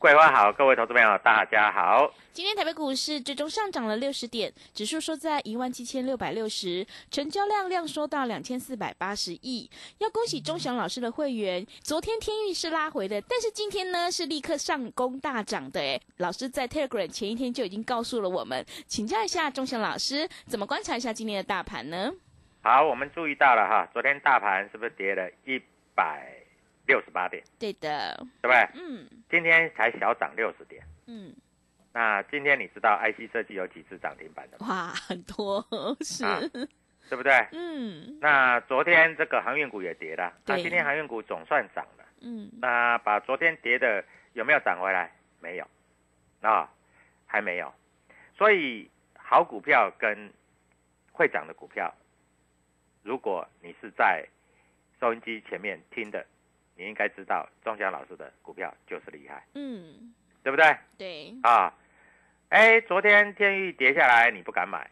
桂花好，各位投资朋友大家好。今天台北股市最终上涨了六十点，指数收在一万七千六百六十，成交量量缩到两千四百八十亿。要恭喜钟祥老师的会员，昨天天域是拉回的，但是今天呢是立刻上攻大涨的。诶，老师在 Telegram 前一天就已经告诉了我们，请教一下钟祥老师，怎么观察一下今天的大盘呢？好，我们注意到了哈，昨天大盘是不是跌了一百六十八点？对的，对不对？嗯今天才小涨六十点。嗯，那今天你知道 IC 设计有几只涨停板的吗？哇，很多 是，啊对不对？嗯那昨天这个航运股也跌了，那对今天航运股总算涨了。嗯那把昨天跌的有没有涨回来？没有，啊，还没有。所以好股票跟会涨的股票，如果你是在收音机前面听的，你应该知道钟祥老师的股票就是厉害，嗯，对不对？对，啊，哎，昨天天域跌下来，你不敢买，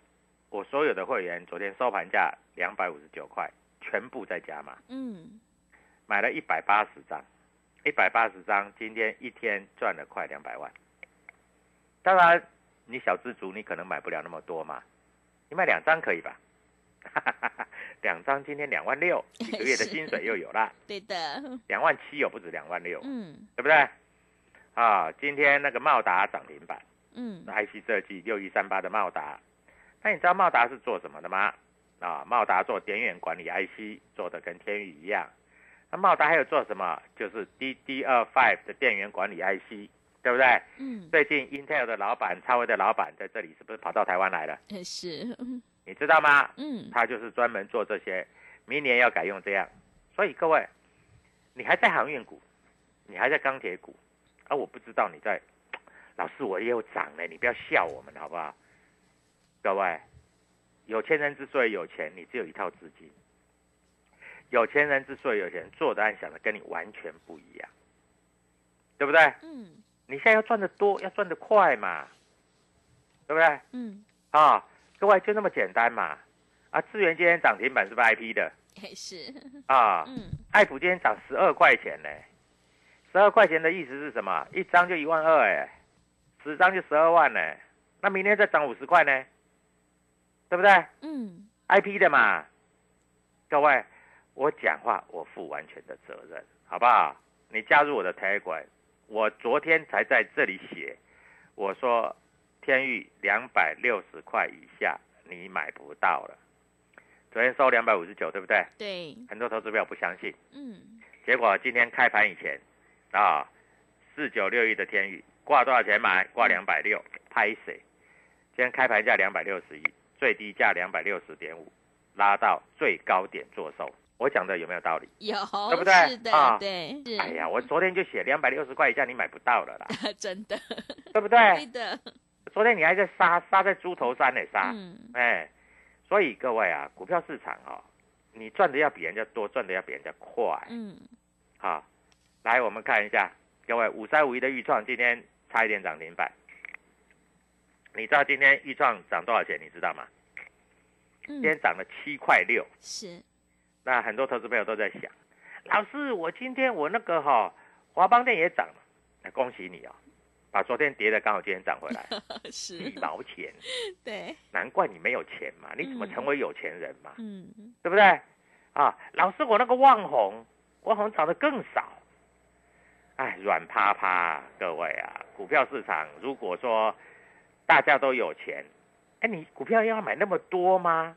我所有的会员昨天收盘价两百五十九块，全部在加码。嗯买了一百八十张，一百八十张，今天一天赚了快两百万。当然，你小资族你可能买不了那么多嘛，你买两张可以吧？两张今天两万六，一个月的薪水又有了，对的，两万七又不止两万六，嗯对不对？啊，今天那个茂达涨停板嗯，IC 设计六一三八的茂达，那你知道茂达是做什么的吗？啊，茂达做电源管理 IC，做的跟天宇一样。那茂达还有做什么？就是 DDR5 的电源管理 IC，对不对？嗯，最近 Intel 的老板、超威的老板在这里是不是跑到台湾来了？也是，你知道吗？嗯他就是专门做这些，明年要改用这样。所以各位，你还在航运股，你还在钢铁股，啊，我不知道你在，老师我也有涨呢，你不要笑我们好不好？各位，有钱人之所以有钱，你只有一套资金。有钱人之所以有钱，做的和想的跟你完全不一样，对不对？嗯你现在要赚得多，要赚得快嘛，对不对？嗯，啊、各位就那么简单嘛。啊，智源今天涨停板是不是 IP 的也是，啊？嗯爱普今天涨十二块钱呢，十二块钱的意思是什么？一张就一万二哎，十张就十二万呢。那明天再涨五十块呢，对不对嗯？IP 的嘛，各位，我讲话我负完全的责任，好不好？你加入我的 Telegram，我昨天才在这里写，我说天域两百六十块以下你买不到了，昨天收两百五十九，对不对？对，很多投资票不相信，嗯结果今天开盘以前，啊，四九六一的天宇挂多少钱买？挂两百六，拍谁？今天开盘价两百六十一，最低价两百六十点五，拉到最高点做收。我讲的有没有道理？有，对不对是的，啊对，是，哎呀，我昨天就写两百六十块以下你买不到了啦，真的，对不对？对的，昨天你还在杀杀在猪头山呢杀，嗯，哎，所以各位啊，股票市场哦，你赚的要比人家多，赚的要比人家快，嗯，好，来我们看一下，各位五三五一的预创今天差一点涨停板，你知道今天预创涨多少钱？你知道吗？嗯。今，天涨了七块六。是，那很多投资朋友都在想，老师，我今天我那个哈、华邦店也涨了，那恭喜你哦，把昨天跌的刚好今天涨回来，一是，毛钱，对，难怪你没有钱嘛，你怎么嗯成为有钱人嘛，嗯，对不对？啊，老师，我那个旺红，旺红涨得更少，哎，软趴趴，各位啊，股票市场如果说大家都有钱，哎，你股票要买那么多吗？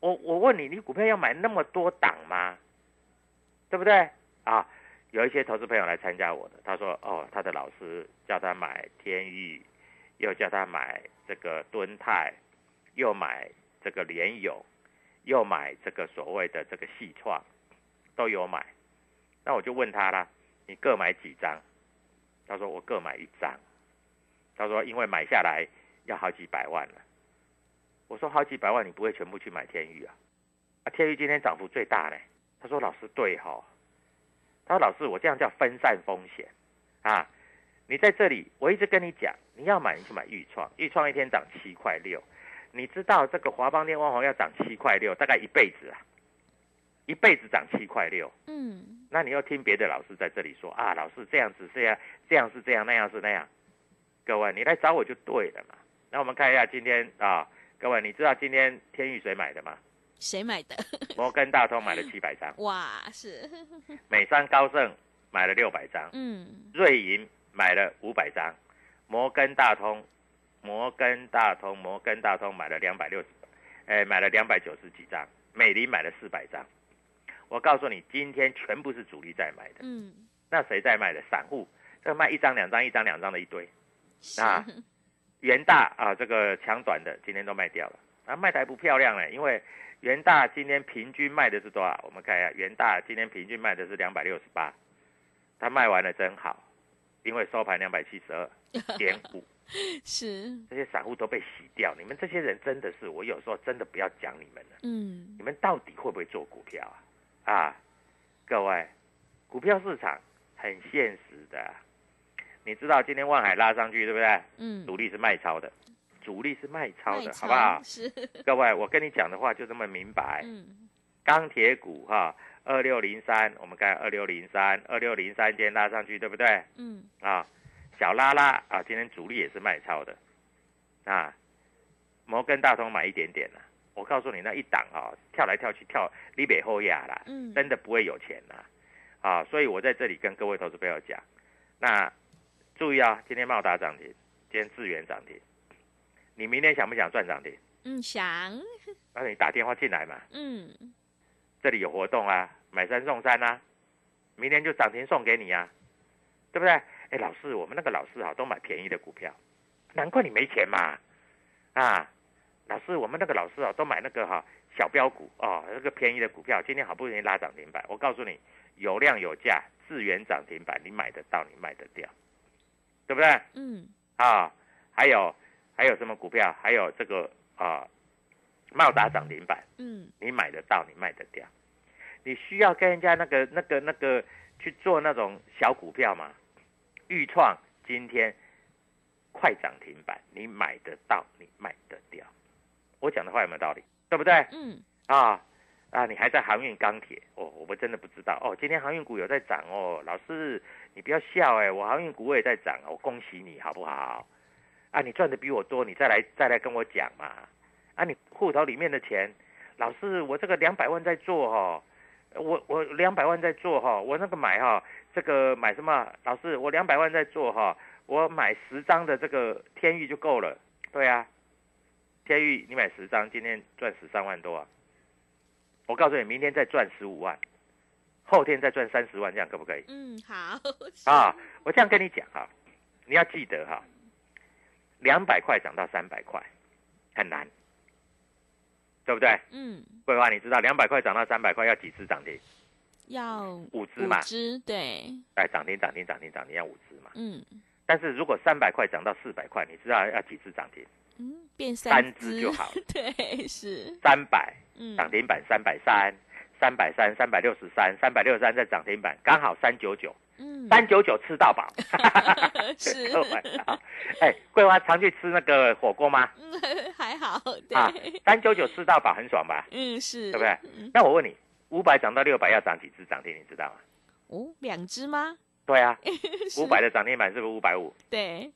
我我问你，你股票要买那么多档吗？对不对？啊，有一些投资朋友来参加我的，他说哦，他的老师叫他买天域，又叫他买这个敦泰，又买这个联友，又买这个所谓的这个细创，都有买。那我就问他啦，你各买几张？他说我各买一张。他说因为买下来要好几百万了。我说好几百万，你不会全部去买天域啊？啊，天域今天涨幅最大呢。他说老师对哈、他说老师我这样叫分散风险啊。你在这里，我一直跟你讲，你要买你去买豫创，豫创一天涨七块六，你知道这个华邦电旺宏要涨七块六，大概一辈子啊，一辈子涨七块六。嗯，那你又听别的老师在这里说啊，老师这样子这样，这样是这样，那样是那样。各位，你来找我就对了嘛。那我们看一下今天啊，各位，你知道今天天域谁买的吗？谁买的？摩根大通买了七百张，哇，是，美商高盛买了六百张，嗯，瑞银买了五百张，摩根大通，摩根大通，摩根大通买了两百六十，哎，买了两百九十几张，美林买了四百张。我告诉你，今天全部是主力在买的。嗯，那谁在卖的？散户，这卖一张两张，一张两张的一堆。是，啊 元大啊，这个强短的今天都卖掉了，啊，卖的还不漂亮呢，因为元大今天平均卖的是多少？我们看一下，元大今天平均卖的是两百六十八，它卖完了真好，因为收盘两百七十二 点五，是，这些散户都被洗掉。你们这些人真的是，我有时候真的不要讲你们了，嗯你，们到底会不会做股票啊？啊，各位，股票市场很现实的，你知道今天万海拉上去对不对？嗯，主力是卖超的，主力是卖超的，卖好不好？是，各位，我跟你讲的话就这么明白。嗯，钢铁股哈，二六零三，我们看二六零三，二六零三今天拉上去，对不对？嗯，啊，小拉拉啊，今天主力也是卖超的，啊，摩根大通买一点点了。我告诉你，那一档啊，跳来跳去跳离北后亚啦，嗯真的不会有钱啦，啊，所以我在这里跟各位投资朋友讲，那注意啊，今天茂达涨停，今天智源涨停，你明天想不想赚涨停？嗯，想，那你打电话进来嘛，嗯，这里有活动啊，买三送三啊，明天就涨停送给你啊，对不对？哎，老师，我们那个老师哈、都买便宜的股票，难怪你没钱嘛，啊，老师，我们那个老师啊都买那个哈、小标股哦，那个便宜的股票，今天好不容易拉涨停板，我告诉你，有量有价，智源涨停板，你买得到，你卖得掉，对不对？嗯，啊，还有还有什么股票？还有这个啊，茂达涨停板。嗯，你买得到，你卖得掉。你需要跟人家那个、那个、那个去做那种小股票吗？豫创今天快涨停板，你买得到，你卖得掉。我讲的话有没有道理？对不对？嗯，啊啊！你还在航运钢铁哦，我们真的不知道哦。今天航运股有在涨哦，老师你不要笑哎，我航运股我也在涨，我恭喜你好不好？啊，你赚的比我多，你再来再来跟我讲嘛。啊，你户头里面的钱，老师我这个两百万在做哈、哦，我我两百万在做哈、哦，我那个买哈、这个买什么？老师我两百万在做哈、我买十张的这个天域就够了。对啊，天域你买十张，今天赚十三万多啊。我告诉你，明天再赚十五万，后天再赚三十万，这样可不可以？嗯，好，啊，我这样跟你讲哈、你要记得哈、两百块涨到三百块很难，对对不对？嗯，桂花，你知道两百块涨到三百块要几只涨停？要五只嘛五，只，对，哎，涨停涨停涨停涨停要五只嘛。嗯但是如果三百块涨到四百块，你知道要几只涨停？嗯，变三只只就好。对，是，三百嗯，涨停板三百三，三百三三百六十三，三百六十三在涨停板，刚好三九九，嗯，三九九吃到饱。是各位啊，哎，桂花常去吃那个火锅吗？嗯，还好，啊对，，三九九吃到饱很爽吧？嗯，是，对不对嗯？那我问你，五百涨到六百要涨几只涨停？你知道吗？哦，两只吗？对啊，五百的涨停板是不是五百五？对，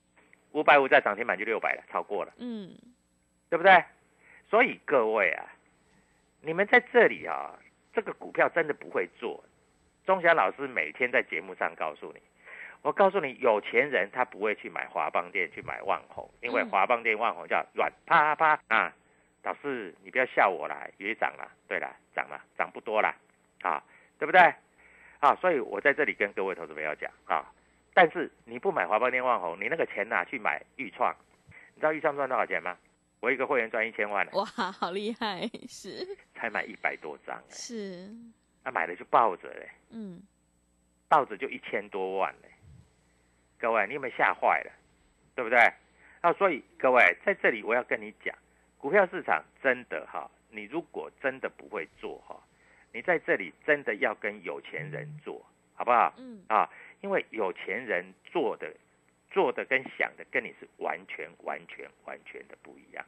五百五再涨停板就六百了，超过了，嗯对不对？所以各位啊，你们在这里啊，这个股票真的不会做。钟祥老师每天在节目上告诉你，我告诉你，有钱人他不会去买华邦店，去买万红，因为嗯华邦店、万红叫软啪啪啊。老师，你不要笑我啦，也涨了，对了，涨了，涨不多啦，啊，对不对？啊，所以我在这里跟各位投资朋友讲啊，但是你不买华邦电万红，你那个钱拿去买豫创，你知道豫创赚多少钱吗？我一个会员赚一千万呢，哇，好厉害，是才买一百多张哎，是，那、买了就抱着嘞，嗯抱着就一千多万嘞，各位你有没有吓坏了？对不对？啊，所以各位在这里我要跟你讲，股票市场真的哈，你如果真的不会做哈，你在这里真的要跟有钱人做，好不好？嗯啊，因为有钱人做的、做的跟想的跟你是完全、完全、完全的不一样，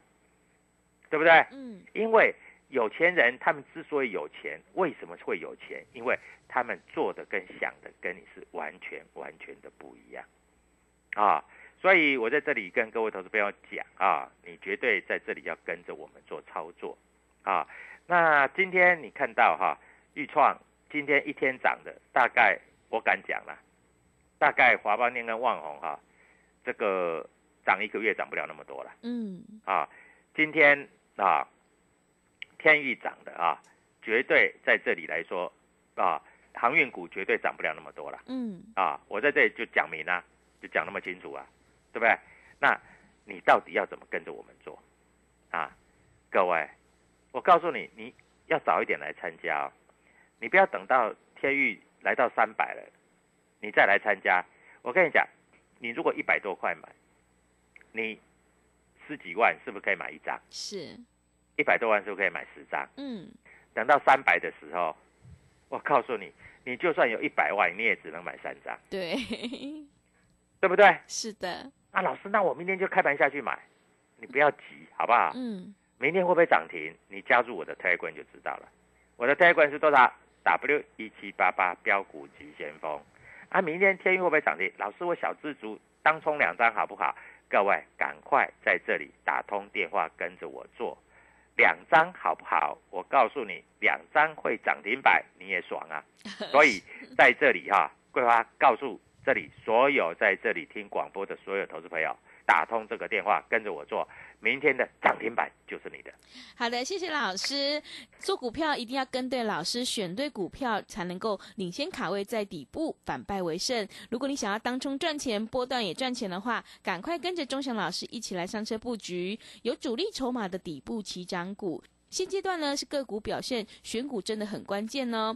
对不对？嗯因为有钱人他们之所以有钱，为什么会有钱？因为他们做的跟想的跟你是完全、完全的不一样啊。所以我在这里跟各位投资朋友讲啊，你绝对在这里要跟着我们做操作啊。那今天你看到哈，豫创今天一天涨的，大概我敢讲了，大概华邦电跟旺宏哈，这个涨一个月涨不了那么多了嗯啊。今天啊，天域涨的啊，绝对在这里来说啊，航运股绝对涨不了那么多了嗯啊。我在这里就讲明啊，就讲那么清楚啊，对不对？那你到底要怎么跟着我们做啊？各位，我告诉你，你要早一点来参加哦，你不要等到天域来到三百了，你再来参加。我跟你讲，你如果一百多块买，你十几万是不是可以买一张？是，一百多万是不是可以买十张？嗯等到三百的时候，我告诉你，你就算有一百万，你也只能买三张，对，对不对？是的，啊，老师，那我明天就开盘下去买，你不要急，好不好？嗯明天会不会涨停？你加入我的 Telegram 就知道了。我的 Telegram 是多少？W 一七八八标股急先锋。啊，明天天运会不会涨停？老师，我小资族当冲两张好不好？各位赶快在这里打通电话跟着我做，两张好不好？我告诉你，两张会涨停板，你也爽啊！所以在这里哈、桂花告诉这里所有在这里听广播的所有投资朋友，打通这个电话跟着我做，明天的涨停板就是你的。好的，谢谢老师。做股票一定要跟对老师，选对股票才能够领先卡位在底部，反败为胜。如果你想要当冲赚钱，波段也赚钱的话，赶快跟着钟祥老师一起来上车布局有主力筹码的底部起涨股。现阶段呢是个股表现，选股真的很关键哦。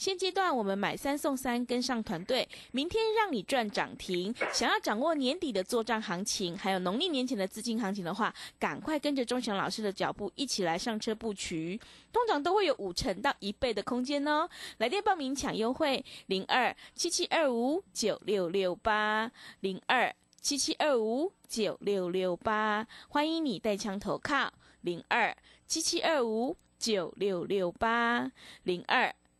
现阶段我们买三送三，跟上团队，明天让你赚涨停。想要掌握年底的做账行情，还有农历年前的资金行情的话，赶快跟着钟祥老师的脚步一起来上车布局，通常都会有五成到一倍的空间哦。来电报名抢优惠，零二七七二五九六六八零二七七二五九六六八，欢迎你带枪投靠，零二七七二五九六六八零二。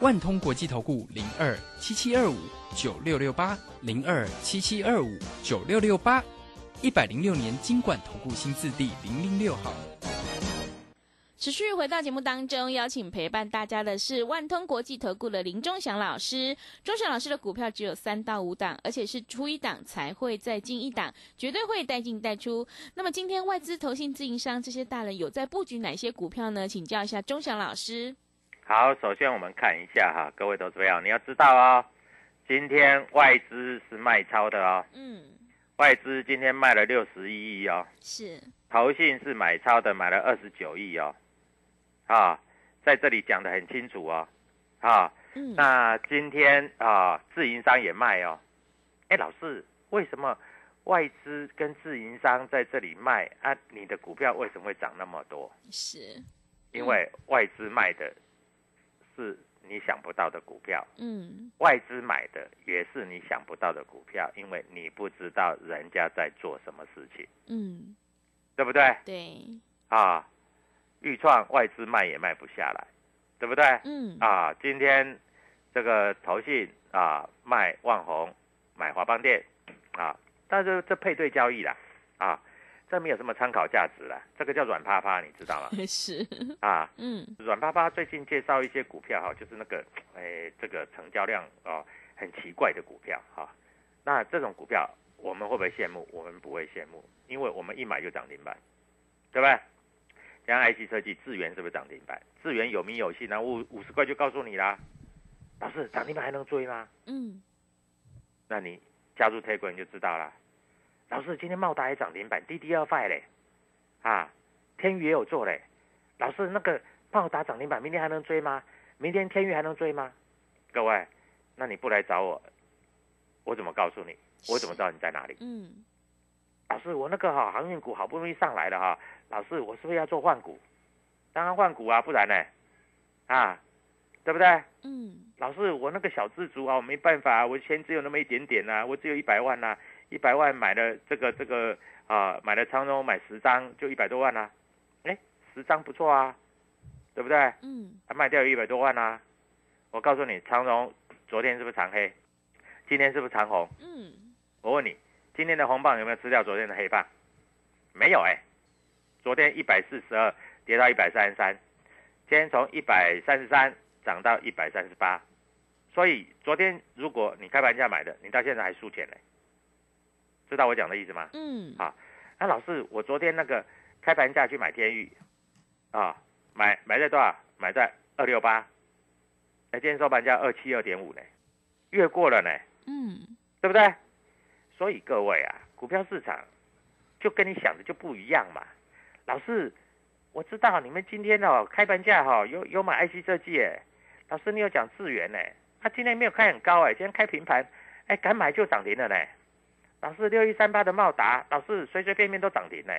万通国际投顾零二七七二五九六六八零二七七二五九六六八，一百零六年经管投顾新字第零零六号。持续回到节目当中，邀请陪伴大家的是万通国际投顾的林忠祥老师。忠祥老师的股票只有三到五档，而且是出一档才会再进一档，绝对会带进带出。那么今天外资、投信、自营商这些大人有在布局哪些股票呢？请教一下忠祥老师。好，首先我们看一下哈，各位投资朋友，你要知道哦，今天外资是卖超的哦，嗯，外资今天卖了六十一亿哦，是，投信是买超的，买了二十九亿哦，啊，在这里讲的很清楚哦，啊，嗯，那今天啊，自营商也卖哦，哎，老师，为什么外资跟自营商在这里卖啊？你的股票为什么会涨那么多？是，因为外资卖的是你想不到的股票，嗯，外资买的也是你想不到的股票，因为你不知道人家在做什么事情，嗯，对不对？对，啊，豫创外资卖也卖不下来，对不对？嗯，啊，今天这个投信啊卖万宏，买华邦电啊，但是这配对交易啦，啊，这没有什么参考价值了，这个叫软趴趴，你知道吗？是，啊，嗯，软趴趴最近介绍一些股票哈，就是那个哎这个成交量啊很奇怪的股票哈，那这种股票我们会不会羡慕？我们不会羡慕，因为我们一买就涨停板，对不对？像 IC 设计，智源是不是涨停板？智源有名有姓那，五五十块就告诉你啦。老师，涨停板还能追吗？嗯，那你加入 Telegram 你就知道了。老师，今天茂达也涨停板，DD 二 Five 嘞，啊，天宇也有做嘞。老师，那个茂达涨停板，明天还能追吗？明天天宇还能追吗？各位，那你不来找我，我怎么告诉你？我怎么知道你在哪里？嗯，老师，我那个哈航运股好不容易上来了哈，老师，我是不是要做换股？当然换股啊，不然呢？啊，对不对？嗯，老师，我那个小资族啊，我没办法，我钱只有那么一点点呐、我只有一百万呐、啊一百万买了这个这个啊，买了长荣买十张就一百多万啦、哎，十张不错啊，对不对？嗯，还卖掉一百多万啦、我告诉你，长荣昨天是不是长黑？今天是不是长红？嗯，我问你，今天的红棒有没有吃掉昨天的黑棒？没有哎、昨天一百四十二跌到一百三十三，今天从一百三十三涨到一百三十八，所以昨天如果你开盘价买的，你到现在还输钱呢，知道我讲的意思吗？嗯，啊那老师，我昨天那个开盘价去买天域，啊，买买在多少？买在二六八，哎，今天收盘价二七二点五呢，越过了呢。嗯，对不对？所以各位啊，股票市场就跟你想的就不一样嘛。老师，我知道你们今天哦开盘价哈、有有买 IC 设计哎，老师你有讲智源呢，他今天没有开很高哎，今天开平盘，哎敢买就涨停了呢。老师六一三八的茂达，老师随随便便都涨停呢。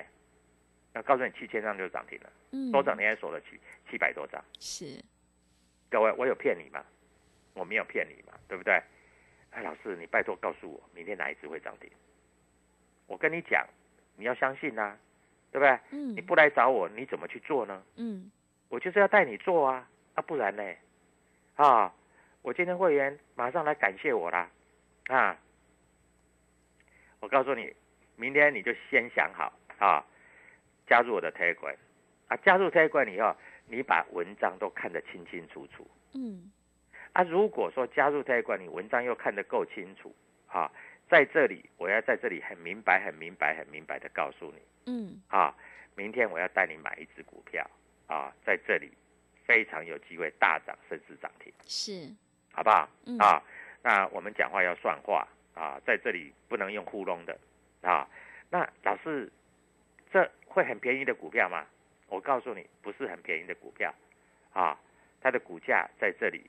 那告诉你七千张就涨停了，嗯，多涨停还锁了七七百多张。是，各位，我有骗你吗？我没有骗你嘛，对不对？哎，老师，你拜托告诉我，明天哪一只会涨停？我跟你讲，你要相信呐、对不对？嗯你，不来找我，你怎么去做呢？嗯，我就是要带你做啊，啊，不然呢？啊，我今天会员马上来感谢我啦，啊，我告诉你，明天你就先想好啊，加入我的 Telegram 啊，加入 Telegram 以后，你把文章都看得清清楚楚。嗯，啊，如果说加入 Telegram，你文章又看得够清楚，啊，在这里我要在这里很明白、很明白、很明白的告诉你，嗯，啊，明天我要带你买一只股票，啊，在这里非常有机会大涨甚至涨停，是，好不好？嗯啊，那我们讲话要算话啊，在这里不能用糊弄的啊。那老师，这会很便宜的股票吗？我告诉你，不是很便宜的股票啊，它的股价在这里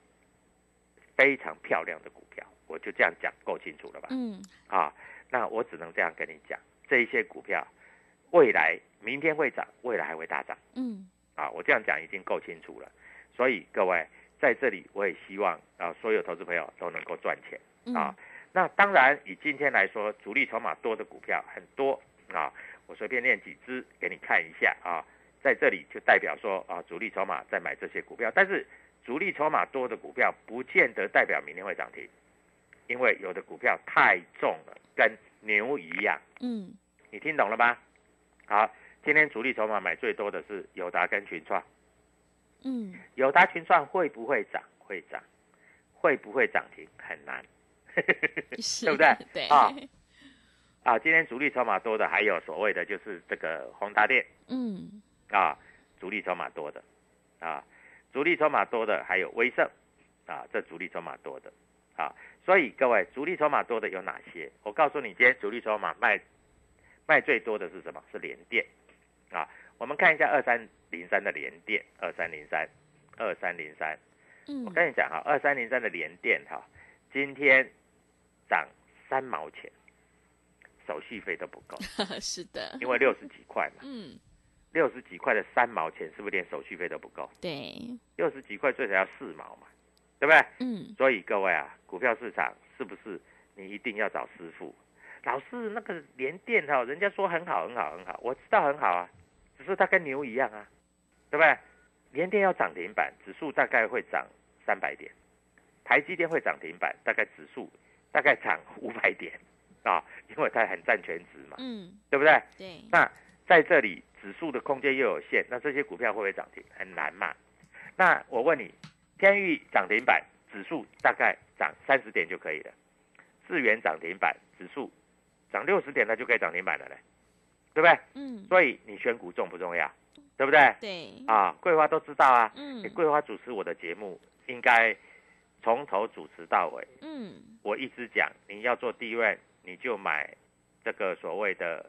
非常漂亮的股票，我就这样讲够清楚了吧？嗯，啊，那我只能这样跟你讲，这一些股票未来明天会涨，未来还会大涨嗯，啊！我这样讲已经够清楚了，所以各位在这里我也希望啊，所有投资朋友都能够赚钱嗯啊。那当然，以今天来说，主力筹码多的股票很多啊，我随便念几只给你看一下啊，在这里就代表说啊，主力筹码在买这些股票，但是主力筹码多的股票，不见得代表明天会涨停，因为有的股票太重了，跟牛一样。嗯，你听懂了吗？好，今天主力筹码买最多的是友达跟群创。嗯，友达群创会不会涨？会涨，会不会涨停？很难，是，对不对？对，啊啊，今天主力筹码多的还有所谓的就是这个宏达电嗯，啊，主力筹码多的啊，主力筹码多的还有威盛啊，这主力筹码多的啊，所以各位主力筹码多的有哪些？我告诉你，今天主力筹码卖卖最多的是什么？是联电啊。我们看一下二三零三的联电，二三零三，二三零三。嗯，我跟你讲哈，二三零三的联电哈，今天涨三毛钱，手续费都不够，是的，因为六十几块嘛，嗯，六十几块的三毛钱是不是连手续费都不够？对，六十几块最少要四毛嘛，对不对？嗯，所以各位啊，股票市场是不是你一定要找师傅？老师，那个联电哈，人家说很好很好很好，我知道很好啊，只是它跟牛一样啊，对不对？联电要涨停板，指数大概会涨三百点；台积电会涨停板，大概指数大概涨五百点啊，因为它很占全值嘛，嗯，对不对？对，那在这里指数的空间又有限，那这些股票会不会涨停？很难嘛。那我问你，天域涨停板，指数大概涨三十点就可以了；智源涨停板，指数涨六十点，它就可以涨停板了嘞，对不对？嗯，所以你选股重不重要？对不对？对，啊，桂花都知道啊。嗯桂花主持我的节目，应该从头主持到尾。嗯，我一直讲，你要做低位，你就买这个所谓的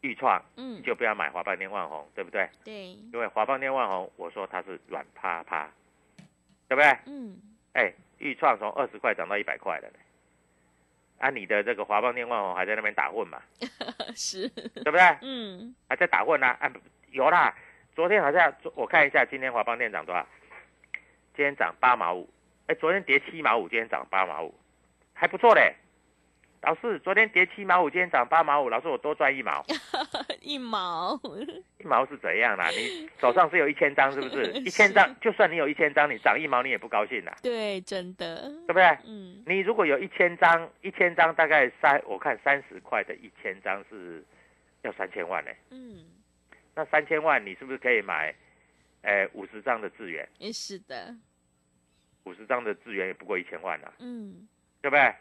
豫创，嗯，就不要买华邦电万红，对不对？对，因为华邦电万红，我说它是软趴趴，对不对？嗯，哎，豫创从二十块涨到一百块了呢。啊，你的这个华邦电万红还在那边打混嘛，是，对不对？嗯，还在打混啊？啊，有啦，昨天好像我看一下，今天华邦电涨多少？今天涨八毛五，哎，昨天跌七毛五，今天涨八毛五，还不错嘞。老师，昨天跌七毛五，今天涨八毛五，老师我多赚一毛，一毛，一毛是怎样啦？你 手上是有一千张是不是？一千张，就算你有一千张，你涨一毛你也不高兴啦，对，真的，对不对？嗯，你如果有一千张，一千张大概三，我看三十块的一千张是要三千万呢。嗯，那三千万你是不是可以买，呃，五十张的资源？也是的，五十张的资源也不过一千万啊，嗯，对不对？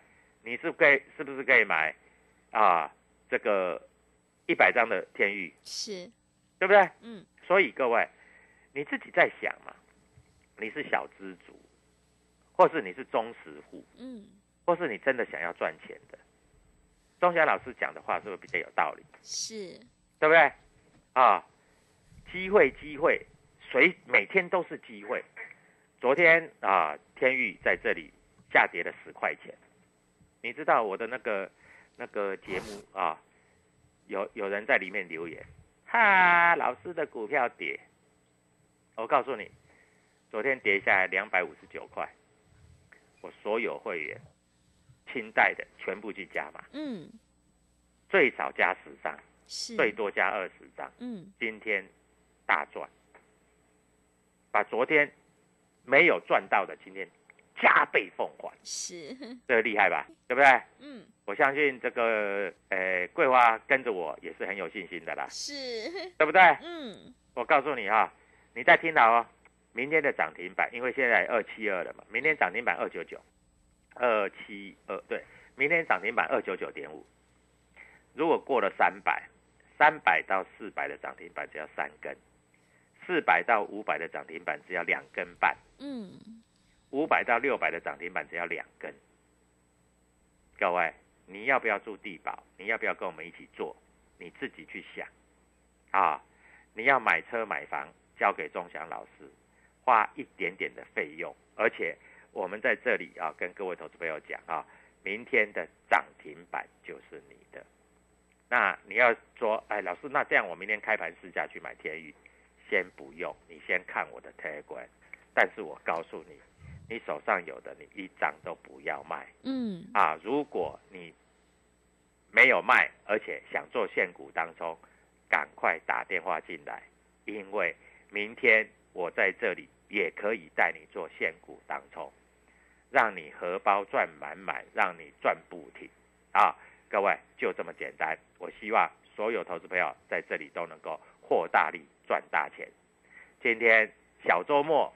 你是可以是不是可以买啊这个一百张的天域，是，对不对？嗯，所以各位你自己在想嘛，你是小资族，或是你是忠实户，嗯，或是你真的想要赚钱的，钟祥老师讲的话是不是比较有道理？是，对不对？啊，机会机会，谁每天都是机会。昨天啊，天域在这里下跌了十块钱，你知道我的那个那个节目啊，有有人在里面留言，哈，老师的股票跌，我告诉你，昨天跌下来两百五十九块，我所有会员清代的全部去加码，嗯，最少加十张。是，最多加二十张，嗯，今天大赚，把昨天没有赚到的，今天加倍奉还，是，这个厉害吧？对不对？嗯，我相信这个呃桂花跟着我也是很有信心的啦，是，对不对？嗯，我告诉你哈，你再听到哦，明天的涨停板，因为现在二七二了嘛，明天涨停板二九九，二七二对，明天涨停板二九九点五，如果过了三百，三百到四百的涨停板只要三根，四百到五百的涨停板只要两根半，嗯，五百到六百的涨停板只要两根。各位，你要不要住地保？你要不要跟我们一起做？你自己去想啊！你要买车买房，交给钟祥老师，花一点点的费用，而且我们在这里啊，跟各位投资朋友讲啊，明天的涨停板就是你的。那你要说，哎，老师，那这样我明天开盘试价去买天宇，先不用，你先看我的 Telegram。但是我告诉你，你手上有的，你一张都不要卖嗯，啊！如果你没有卖，而且想做现股当中，赶快打电话进来，因为明天我在这里也可以带你做现股当冲，让你荷包赚满满，让你赚不停啊！各位就这么简单。我希望所有投资朋友在这里都能够获大利赚大钱。今天小周末，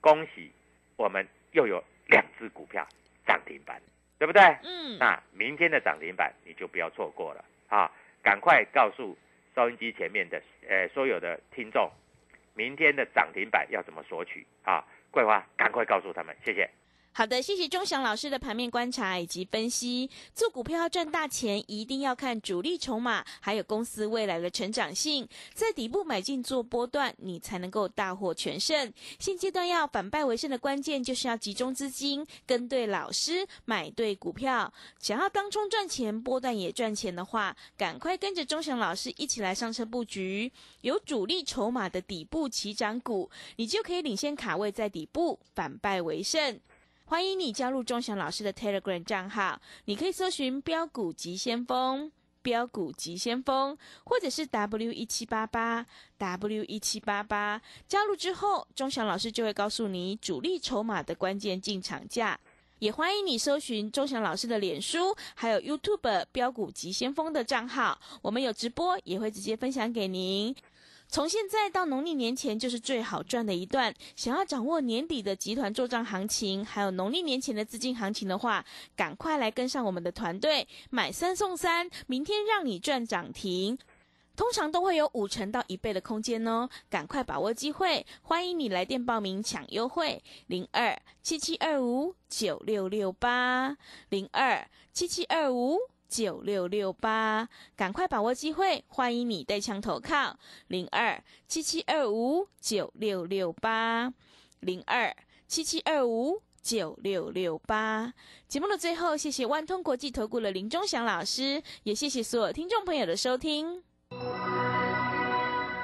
恭喜我们又有两只股票涨停板，对不对？嗯，那明天的涨停板你就不要错过了啊！赶快告诉收音机前面的呃所有的听众，明天的涨停板要怎么索取啊？桂花，赶快告诉他们，谢谢。好的，谢谢钟祥老师的盘面观察以及分析。做股票要赚大钱，一定要看主力筹码，还有公司未来的成长性，在底部买进做波段，你才能够大获全胜。现阶段要反败为胜的关键，就是要集中资金，跟对老师，买对股票。想要当冲赚钱，波段也赚钱的话，赶快跟着钟祥老师一起来上车布局，有主力筹码的底部起涨股，你就可以领先卡位在底部，反败为胜。欢迎你加入钟祥老师的 Telegram 账号，你可以搜寻“标股急先锋”、“标股急先锋”，或者是 W 一七八八 W 一七八八。加入之后，钟祥老师就会告诉你主力筹码的关键进场价。也欢迎你搜寻钟祥老师的脸书，还有 YouTube“ 标股急先锋”的账号，我们有直播，也会直接分享给您。从现在到农历年前就是最好赚的一段。想要掌握年底的集团做账行情，还有农历年前的资金行情的话，赶快来跟上我们的团队，买三送三，明天让你赚涨停。通常都会有五成到一倍的空间哦，赶快把握机会！欢迎你来电报名抢优惠，零二七七二五九六六八，零二七七二五。九六六八，赶快把握机会！欢迎你带枪投靠零二七七二五九六六八零二七七二五九六六八。节目的最后，谢谢万通国际投顾的林忠祥老师，也谢谢所有听众朋友的收听。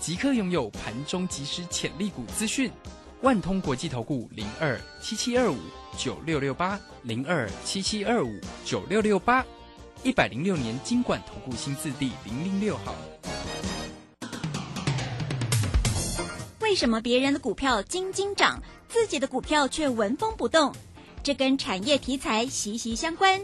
即刻拥有盘中即时潜力股资讯，万通国际投顾零二七七二五九六六八零二七七二五九六六八，一百零六年经管投顾新字第零零六号。为什么别人的股票金金涨，自己的股票却纹风不动？这跟产业题材息息相关。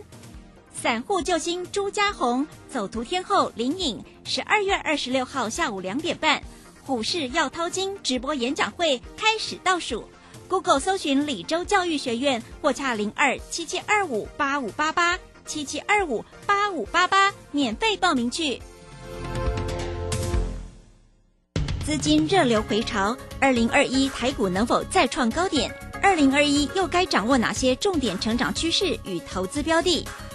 散户救星朱家红，走图天后林颖，十二月二十六号下午两点半，虎市要掏金直播演讲会开始倒数。Google 搜寻李州教育学院或洽零二七七二五八五八八七七二五八五八八，免费报名去。资金热流回潮，二零二一台股能否再创高点？二零二一又该掌握哪些重点成长趋势与投资标的？